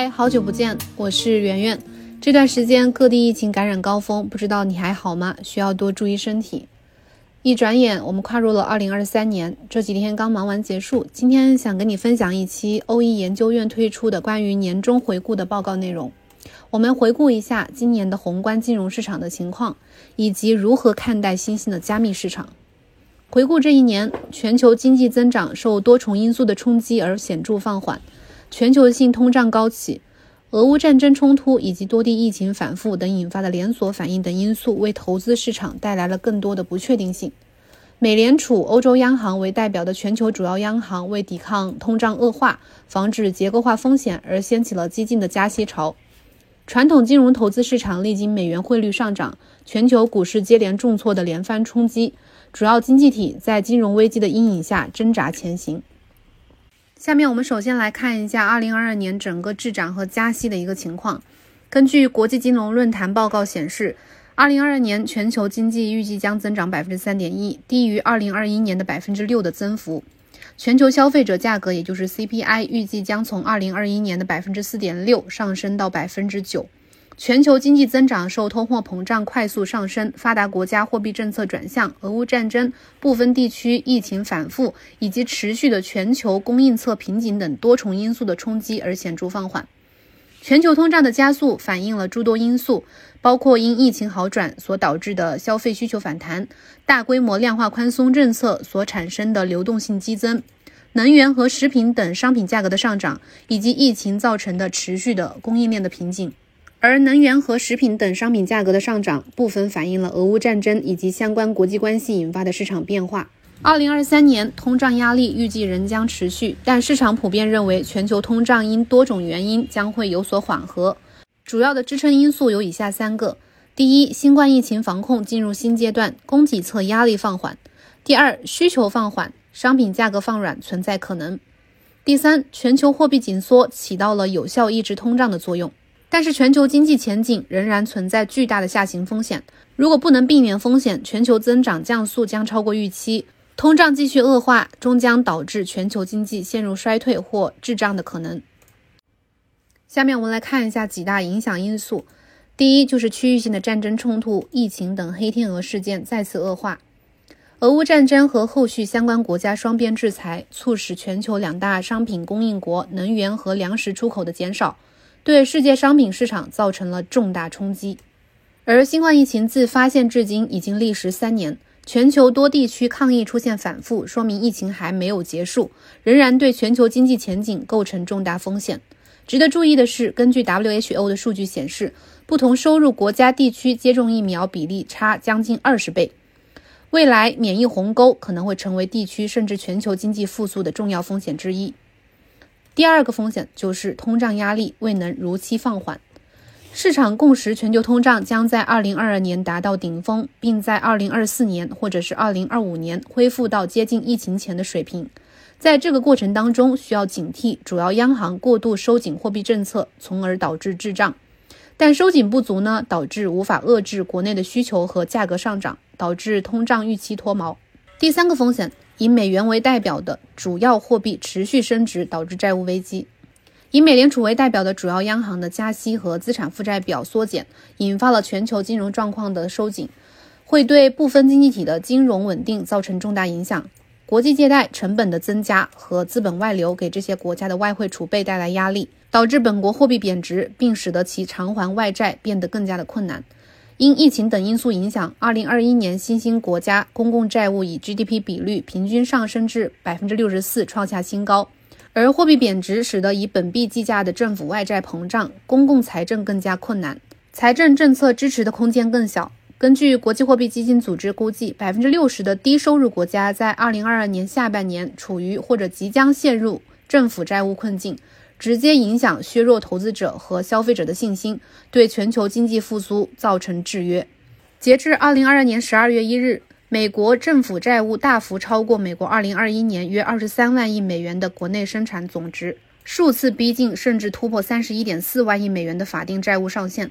嗨，好久不见，我是圆圆。这段时间各地疫情感染高峰，不知道你还好吗？需要多注意身体。一转眼，我们跨入了二零二三年。这几天刚忙完结束，今天想跟你分享一期欧一研究院推出的关于年终回顾的报告内容。我们回顾一下今年的宏观金融市场的情况，以及如何看待新兴的加密市场。回顾这一年，全球经济增长受多重因素的冲击而显著放缓。全球性通胀高企，俄乌战争冲突以及多地疫情反复等引发的连锁反应等因素，为投资市场带来了更多的不确定性。美联储、欧洲央行为代表的全球主要央行，为抵抗通胀恶化、防止结构化风险而掀起了激进的加息潮。传统金融投资市场历经美元汇率上涨、全球股市接连重挫的连番冲击，主要经济体在金融危机的阴影下挣扎前行。下面我们首先来看一下二零二二年整个滞涨和加息的一个情况。根据国际金融论坛报告显示二零二二年全球经济预计将增长百分之三点一低于二零二一年的百分之六的增幅。全球消费者价格，也就是 CPI，预计将从二零二一年的百分之四点六上升到百分之九。全球经济增长受通货膨胀快速上升、发达国家货币政策转向、俄乌战争、部分地区疫情反复以及持续的全球供应侧瓶颈等多重因素的冲击而显著放缓。全球通胀的加速反映了诸多因素，包括因疫情好转所导致的消费需求反弹、大规模量化宽松政策所产生的流动性激增、能源和食品等商品价格的上涨，以及疫情造成的持续的供应链的瓶颈。而能源和食品等商品价格的上涨，部分反映了俄乌战争以及相关国际关系引发的市场变化。二零二三年通胀压力预计仍将持续，但市场普遍认为全球通胀因多种原因将会有所缓和。主要的支撑因素有以下三个：第一，新冠疫情防控进入新阶段，供给侧压力放缓；第二，需求放缓，商品价格放软存在可能；第三，全球货币紧缩起到了有效抑制通胀的作用。但是全球经济前景仍然存在巨大的下行风险。如果不能避免风险，全球增长降速将超过预期，通胀继续恶化，终将导致全球经济陷入衰退或滞胀的可能。下面我们来看一下几大影响因素。第一，就是区域性的战争冲突、疫情等黑天鹅事件再次恶化。俄乌战争和后续相关国家双边制裁，促使全球两大商品供应国能源和粮食出口的减少。对世界商品市场造成了重大冲击，而新冠疫情自发现至今已经历时三年，全球多地区抗疫出现反复，说明疫情还没有结束，仍然对全球经济前景构成重大风险。值得注意的是，根据 WHO 的数据显示，不同收入国家地区接种疫苗比例差将近二十倍，未来免疫鸿沟可能会成为地区甚至全球经济复苏的重要风险之一。第二个风险就是通胀压力未能如期放缓，市场共识全球通胀将在二零二二年达到顶峰，并在二零二四年或者是二零二五年恢复到接近疫情前的水平。在这个过程当中，需要警惕主要央行过度收紧货币政策，从而导致滞胀。但收紧不足呢，导致无法遏制国内的需求和价格上涨，导致通胀预期脱锚。第三个风险。以美元为代表的主要货币持续升值，导致债务危机；以美联储为代表的主要央行的加息和资产负债表缩减，引发了全球金融状况的收紧，会对部分经济体的金融稳定造成重大影响。国际借贷成本的增加和资本外流给这些国家的外汇储备带来压力，导致本国货币贬值，并使得其偿还外债变得更加的困难。因疫情等因素影响，二零二一年新兴国家公共债务以 GDP 比率平均上升至百分之六十四，创下新高。而货币贬值使得以本币计价的政府外债膨胀，公共财政更加困难，财政政策支持的空间更小。根据国际货币基金组织估计，百分之六十的低收入国家在二零二二年下半年处于或者即将陷入政府债务困境。直接影响削弱投资者和消费者的信心，对全球经济复苏造成制约。截至二零二二年十二月一日，美国政府债务大幅超过美国二零二一年约二十三万亿美元的国内生产总值，数次逼近甚至突破三十一点四万亿美元的法定债务上限。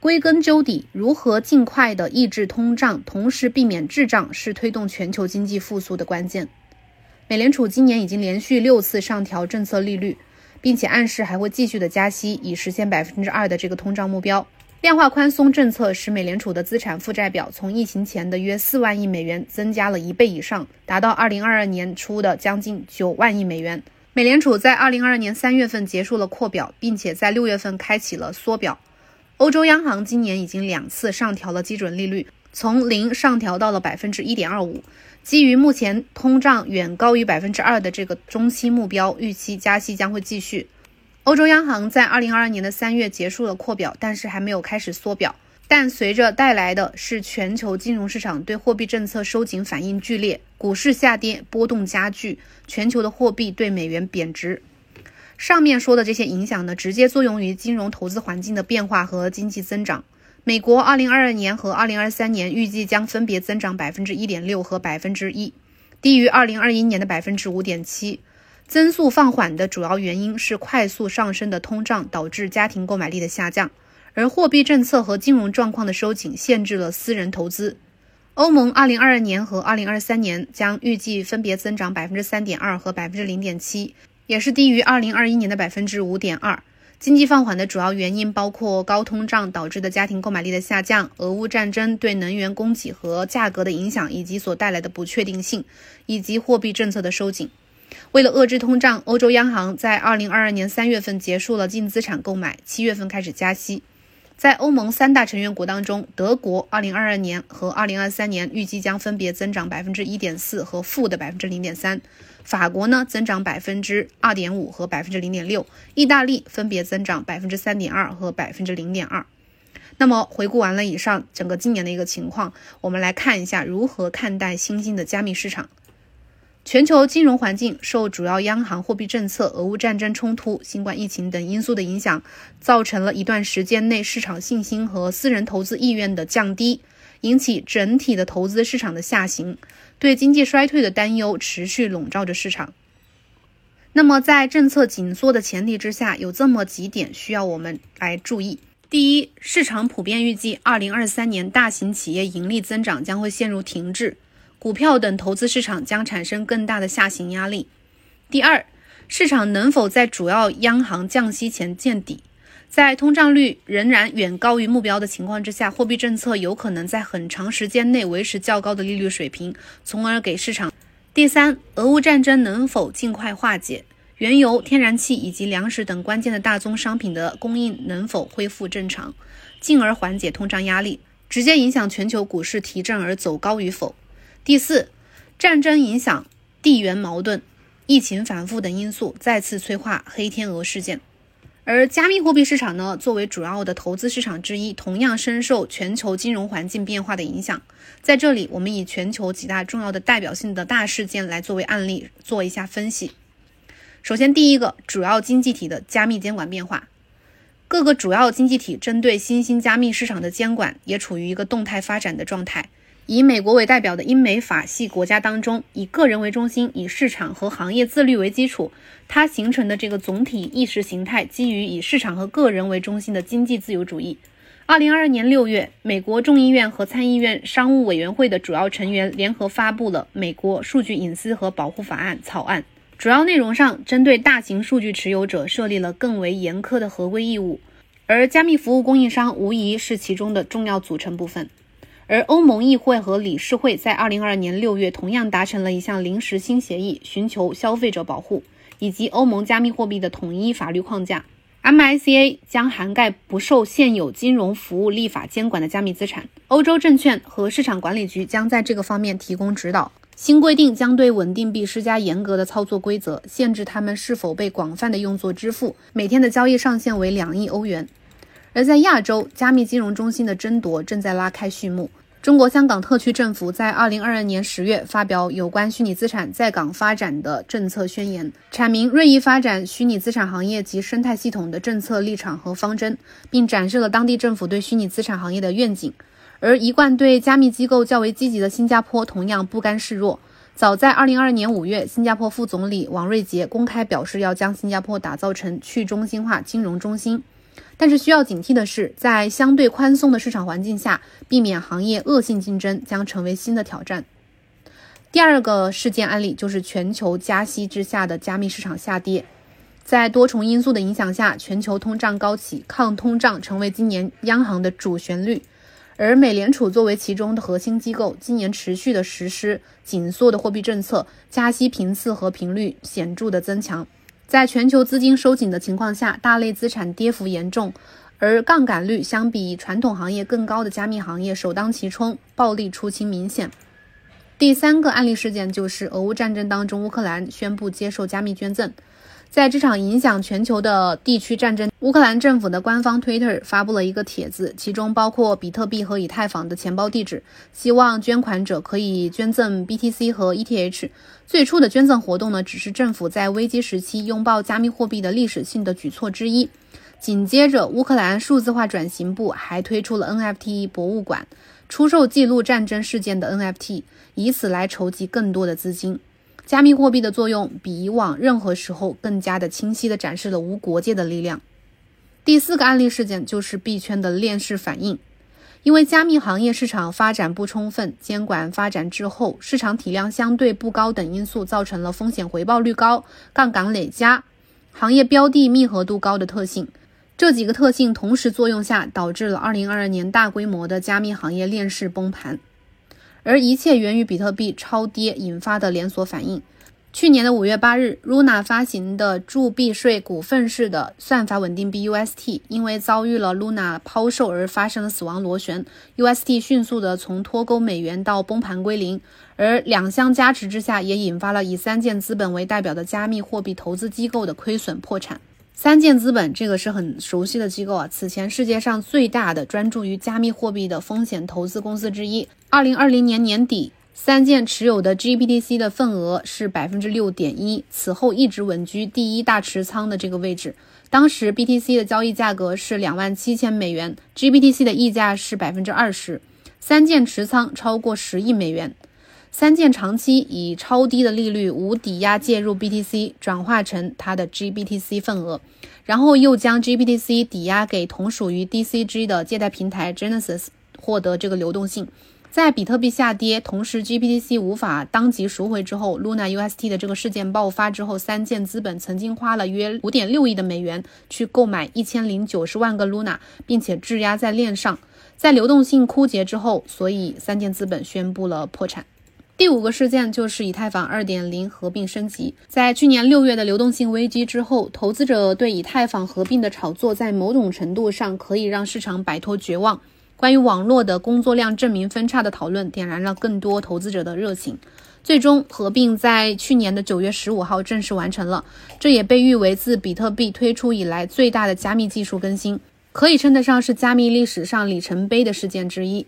归根究底，如何尽快的抑制通胀，同时避免滞胀，是推动全球经济复苏的关键。美联储今年已经连续六次上调政策利率。并且暗示还会继续的加息，以实现百分之二的这个通胀目标。量化宽松政策使美联储的资产负债表从疫情前的约四万亿美元增加了一倍以上，达到二零二二年初的将近九万亿美元。美联储在二零二二年三月份结束了扩表，并且在六月份开启了缩表。欧洲央行今年已经两次上调了基准利率，从零上调到了百分之一点二五。基于目前通胀远高于百分之二的这个中期目标，预期加息将会继续。欧洲央行在二零二二年的三月结束了扩表，但是还没有开始缩表。但随着带来的是全球金融市场对货币政策收紧反应剧烈，股市下跌波动加剧，全球的货币对美元贬值。上面说的这些影响呢，直接作用于金融投资环境的变化和经济增长。美国二零二二年和二零二三年预计将分别增长百分之一点六和百分之一，低于二零二一年的百分之五点七。增速放缓的主要原因是快速上升的通胀导致家庭购买力的下降，而货币政策和金融状况的收紧限制了私人投资。欧盟2022年和2023年将预计分别增长3.2%和0.7%，也是低于2021年的5.2%。经济放缓的主要原因包括高通胀导致的家庭购买力的下降、俄乌战争对能源供给和价格的影响以及所带来的不确定性，以及货币政策的收紧。为了遏制通胀，欧洲央行在二零二二年三月份结束了净资产购买，七月份开始加息。在欧盟三大成员国当中，德国二零二二年和二零二三年预计将分别增长百分之一点四和负的百分之零点三，法国呢增长百分之二点五和百分之零点六，意大利分别增长百分之三点二和百分之零点二。那么回顾完了以上整个今年的一个情况，我们来看一下如何看待新兴的加密市场。全球金融环境受主要央行货币政策、俄乌战争冲突、新冠疫情等因素的影响，造成了一段时间内市场信心和私人投资意愿的降低，引起整体的投资市场的下行，对经济衰退的担忧持续笼罩着市场。那么，在政策紧缩的前提之下，有这么几点需要我们来注意：第一，市场普遍预计2023年大型企业盈利增长将会陷入停滞。股票等投资市场将产生更大的下行压力。第二，市场能否在主要央行降息前见底？在通胀率仍然远高于目标的情况之下，货币政策有可能在很长时间内维持较高的利率水平，从而给市场。第三，俄乌战争能否尽快化解？原油、天然气以及粮食等关键的大宗商品的供应能否恢复正常，进而缓解通胀压力，直接影响全球股市提振而走高与否？第四，战争影响、地缘矛盾、疫情反复等因素再次催化黑天鹅事件。而加密货币市场呢，作为主要的投资市场之一，同样深受全球金融环境变化的影响。在这里，我们以全球几大重要的代表性的大事件来作为案例，做一下分析。首先，第一个，主要经济体的加密监管变化，各个主要经济体针对新兴加密市场的监管也处于一个动态发展的状态。以美国为代表的英美法系国家当中，以个人为中心，以市场和行业自律为基础，它形成的这个总体意识形态基于以市场和个人为中心的经济自由主义。二零二二年六月，美国众议院和参议院商务委员会的主要成员联合发布了《美国数据隐私和保护法案》草案，主要内容上针对大型数据持有者设立了更为严苛的合规义务，而加密服务供应商无疑是其中的重要组成部分。而欧盟议会和理事会在二零二二年六月同样达成了一项临时新协议，寻求消费者保护以及欧盟加密货币的统一法律框架。MICA 将涵盖不受现有金融服务立法监管的加密资产。欧洲证券和市场管理局将在这个方面提供指导。新规定将对稳定币施加严格的操作规则，限制它们是否被广泛的用作支付。每天的交易上限为两亿欧元。而在亚洲，加密金融中心的争夺正在拉开序幕。中国香港特区政府在二零二二年十月发表有关虚拟资产在港发展的政策宣言，阐明锐意发展虚拟资产行业及生态系统的政策立场和方针，并展示了当地政府对虚拟资产行业的愿景。而一贯对加密机构较为积极的新加坡同样不甘示弱。早在二零二二年五月，新加坡副总理王瑞杰公开表示要将新加坡打造成去中心化金融中心。但是需要警惕的是，在相对宽松的市场环境下，避免行业恶性竞争将成为新的挑战。第二个事件案例就是全球加息之下的加密市场下跌。在多重因素的影响下，全球通胀高企，抗通胀成为今年央行的主旋律。而美联储作为其中的核心机构，今年持续的实施紧缩的货币政策，加息频次和频率显著的增强。在全球资金收紧的情况下，大类资产跌幅严重，而杠杆率相比传统行业更高的加密行业首当其冲，暴利出清明显。第三个案例事件就是俄乌战争当中，乌克兰宣布接受加密捐赠。在这场影响全球的地区战争，乌克兰政府的官方 Twitter 发布了一个帖子，其中包括比特币和以太坊的钱包地址，希望捐款者可以捐赠 BTC 和 ETH。最初的捐赠活动呢，只是政府在危机时期拥抱加密货币的历史性的举措之一。紧接着，乌克兰数字化转型部还推出了 NFT 博物馆，出售记录战争事件的 NFT，以此来筹集更多的资金。加密货币的作用比以往任何时候更加的清晰地展示了无国界的力量。第四个案例事件就是币圈的链式反应，因为加密行业市场发展不充分、监管发展滞后、市场体量相对不高等因素，造成了风险回报率高、杠杆累加、行业标的密合度高的特性。这几个特性同时作用下，导致了2022年大规模的加密行业链式崩盘。而一切源于比特币超跌引发的连锁反应。去年的五月八日，Luna 发行的铸币税股份式的算法稳定币 UST，因为遭遇了 Luna 抛售而发生了死亡螺旋，UST 迅速的从脱钩美元到崩盘归零。而两相加持之下，也引发了以三箭资本为代表的加密货币投资机构的亏损破产。三箭资本这个是很熟悉的机构啊，此前世界上最大的专注于加密货币的风险投资公司之一。二零二零年年底，三箭持有的 GBTC 的份额是百分之六点一，此后一直稳居第一大持仓的这个位置。当时 BTC 的交易价格是两万七千美元，GBTC 的溢价是百分之二十，三箭持仓超过十亿美元。三箭长期以超低的利率无抵押介入 BTC，转化成它的 GBTC 份额，然后又将 GBTC 抵押给同属于 DCG 的借贷平台 Genesis，获得这个流动性。在比特币下跌，同时 GBTC 无法当即赎回之后，Luna UST 的这个事件爆发之后，三箭资本曾经花了约五点六亿的美元去购买一千零九十万个 Luna，并且质押在链上。在流动性枯竭之后，所以三箭资本宣布了破产。第五个事件就是以太坊2.0合并升级。在去年六月的流动性危机之后，投资者对以太坊合并的炒作，在某种程度上可以让市场摆脱绝望。关于网络的工作量证明分叉的讨论，点燃了更多投资者的热情。最终，合并在去年的九月十五号正式完成了。这也被誉为自比特币推出以来最大的加密技术更新，可以称得上是加密历史上里程碑的事件之一。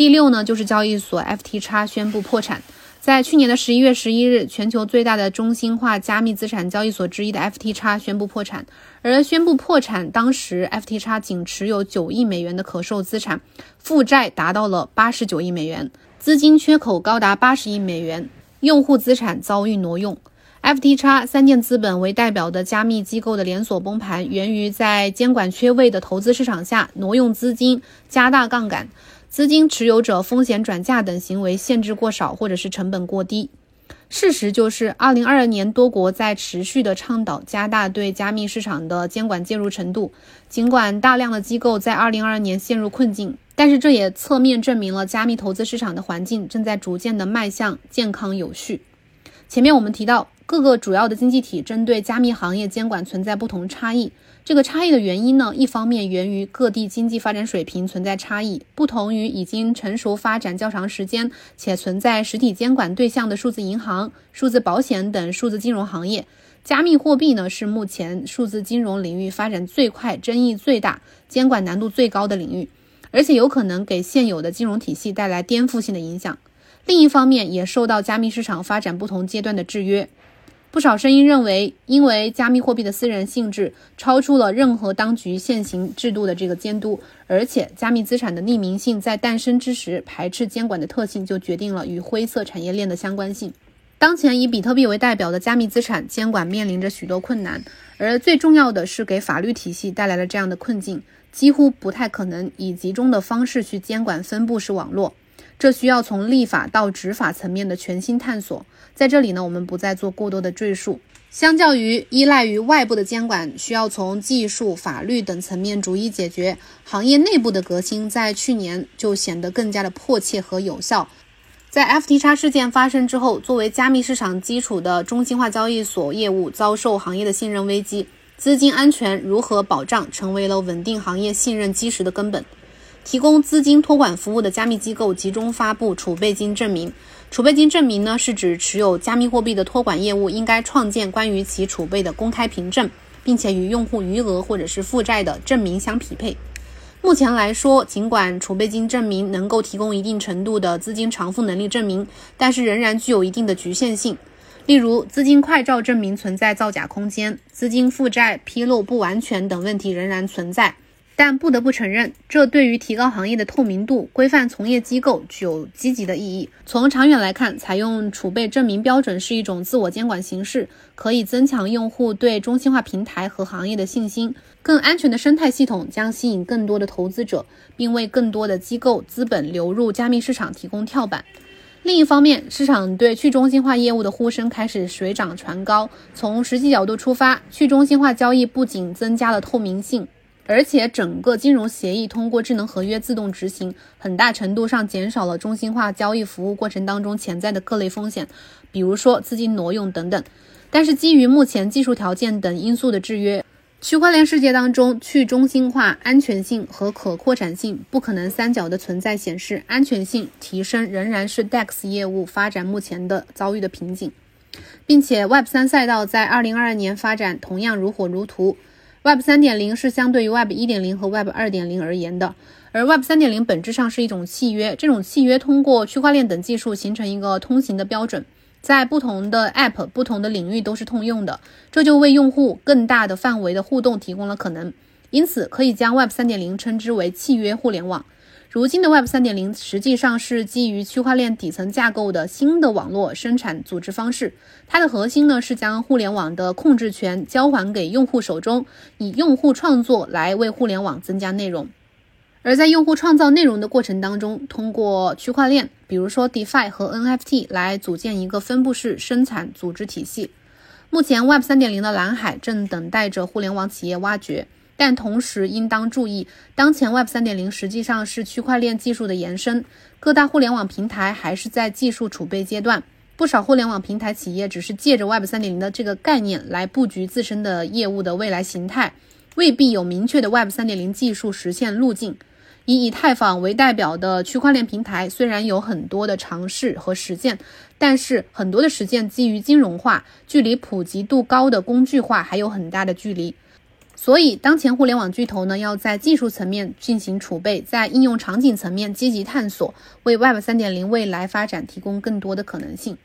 第六呢，就是交易所 FTX 宣布破产。在去年的十一月十一日，全球最大的中心化加密资产交易所之一的 FTX 宣布破产。而宣布破产当时，FTX 仅持有九亿美元的可售资产，负债达到了八十九亿美元，资金缺口高达八十亿美元，用户资产遭遇挪用。FTX 三箭资本为代表的加密机构的连锁崩盘，源于在监管缺位的投资市场下挪用资金、加大杠杆。资金持有者风险转嫁等行为限制过少，或者是成本过低。事实就是，二零二二年多国在持续的倡导加大对加密市场的监管介入程度。尽管大量的机构在二零二二年陷入困境，但是这也侧面证明了加密投资市场的环境正在逐渐的迈向健康有序。前面我们提到，各个主要的经济体针对加密行业监管存在不同差异。这个差异的原因呢，一方面源于各地经济发展水平存在差异，不同于已经成熟发展较长时间且存在实体监管对象的数字银行、数字保险等数字金融行业，加密货币呢是目前数字金融领域发展最快、争议最大、监管难度最高的领域，而且有可能给现有的金融体系带来颠覆性的影响。另一方面，也受到加密市场发展不同阶段的制约。不少声音认为，因为加密货币的私人性质超出了任何当局现行制度的这个监督，而且加密资产的匿名性在诞生之时排斥监管的特性，就决定了与灰色产业链的相关性。当前以比特币为代表的加密资产监管面临着许多困难，而最重要的是给法律体系带来了这样的困境，几乎不太可能以集中的方式去监管分布式网络。这需要从立法到执法层面的全新探索。在这里呢，我们不再做过多的赘述。相较于依赖于外部的监管，需要从技术、法律等层面逐一解决，行业内部的革新在去年就显得更加的迫切和有效。在 FTX 事件发生之后，作为加密市场基础的中心化交易所业务遭受行业的信任危机，资金安全如何保障成为了稳定行业信任基石的根本。提供资金托管服务的加密机构集中发布储备金证明。储备金证明呢，是指持有加密货币的托管业务应该创建关于其储备的公开凭证，并且与用户余额或者是负债的证明相匹配。目前来说，尽管储备金证明能够提供一定程度的资金偿付能力证明，但是仍然具有一定的局限性。例如，资金快照证明存在造假空间，资金负债披露不完全等问题仍然存在。但不得不承认，这对于提高行业的透明度、规范从业机构具有积极的意义。从长远来看，采用储备证明标准是一种自我监管形式，可以增强用户对中心化平台和行业的信心。更安全的生态系统将吸引更多的投资者，并为更多的机构资本流入加密市场提供跳板。另一方面，市场对去中心化业务的呼声开始水涨船高。从实际角度出发，去中心化交易不仅增加了透明性。而且，整个金融协议通过智能合约自动执行，很大程度上减少了中心化交易服务过程当中潜在的各类风险，比如说资金挪用等等。但是，基于目前技术条件等因素的制约，区块链世界当中去中心化安全性和可扩展性不可能三角的存在，显示安全性提升仍然是 DEX 业务发展目前的遭遇的瓶颈，并且 Web 三赛道在二零二二年发展同样如火如荼。Web 三点零是相对于 Web 一点零和 Web 二点零而言的，而 Web 三点零本质上是一种契约，这种契约通过区块链等技术形成一个通行的标准，在不同的 App、不同的领域都是通用的，这就为用户更大的范围的互动提供了可能，因此可以将 Web 三点零称之为契约互联网。如今的 Web 三点零实际上是基于区块链底层架构的新的网络生产组织方式。它的核心呢是将互联网的控制权交还给用户手中，以用户创作来为互联网增加内容。而在用户创造内容的过程当中，通过区块链，比如说 DeFi 和 NFT 来组建一个分布式生产组织体系。目前 Web 三点零的蓝海正等待着互联网企业挖掘。但同时应当注意，当前 Web 三点零实际上是区块链技术的延伸，各大互联网平台还是在技术储备阶段。不少互联网平台企业只是借着 Web 三点零的这个概念来布局自身的业务的未来形态，未必有明确的 Web 三点零技术实现路径。以以太坊为代表的区块链平台虽然有很多的尝试和实践，但是很多的实践基于金融化，距离普及度高的工具化还有很大的距离。所以，当前互联网巨头呢，要在技术层面进行储备，在应用场景层面积极探索，为 Web 三点零未来发展提供更多的可能性。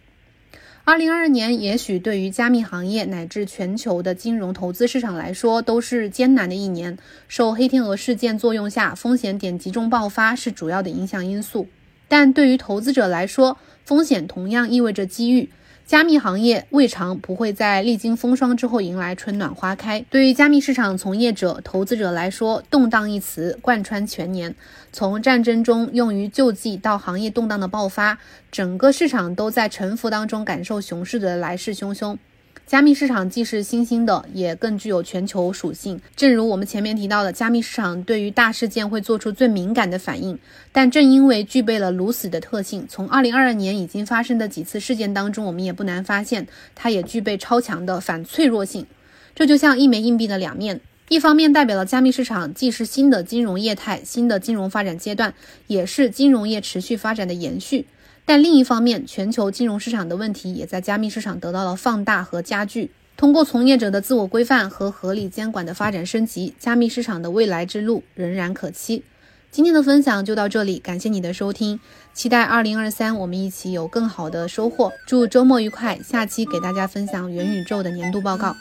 二零二二年，也许对于加密行业乃至全球的金融投资市场来说，都是艰难的一年。受黑天鹅事件作用下，风险点集中爆发是主要的影响因素。但对于投资者来说，风险同样意味着机遇。加密行业未尝不会在历经风霜之后迎来春暖花开。对于加密市场从业者、投资者来说，动荡一词贯穿全年。从战争中用于救济到行业动荡的爆发，整个市场都在沉浮当中感受熊市的来势汹汹。加密市场既是新兴的，也更具有全球属性。正如我们前面提到的，加密市场对于大事件会做出最敏感的反应。但正因为具备了如此的特性，从2022年已经发生的几次事件当中，我们也不难发现，它也具备超强的反脆弱性。这就像一枚硬币的两面，一方面代表了加密市场既是新的金融业态、新的金融发展阶段，也是金融业持续发展的延续。但另一方面，全球金融市场的问题也在加密市场得到了放大和加剧。通过从业者的自我规范和合理监管的发展升级，加密市场的未来之路仍然可期。今天的分享就到这里，感谢你的收听，期待二零二三我们一起有更好的收获。祝周末愉快！下期给大家分享元宇宙的年度报告。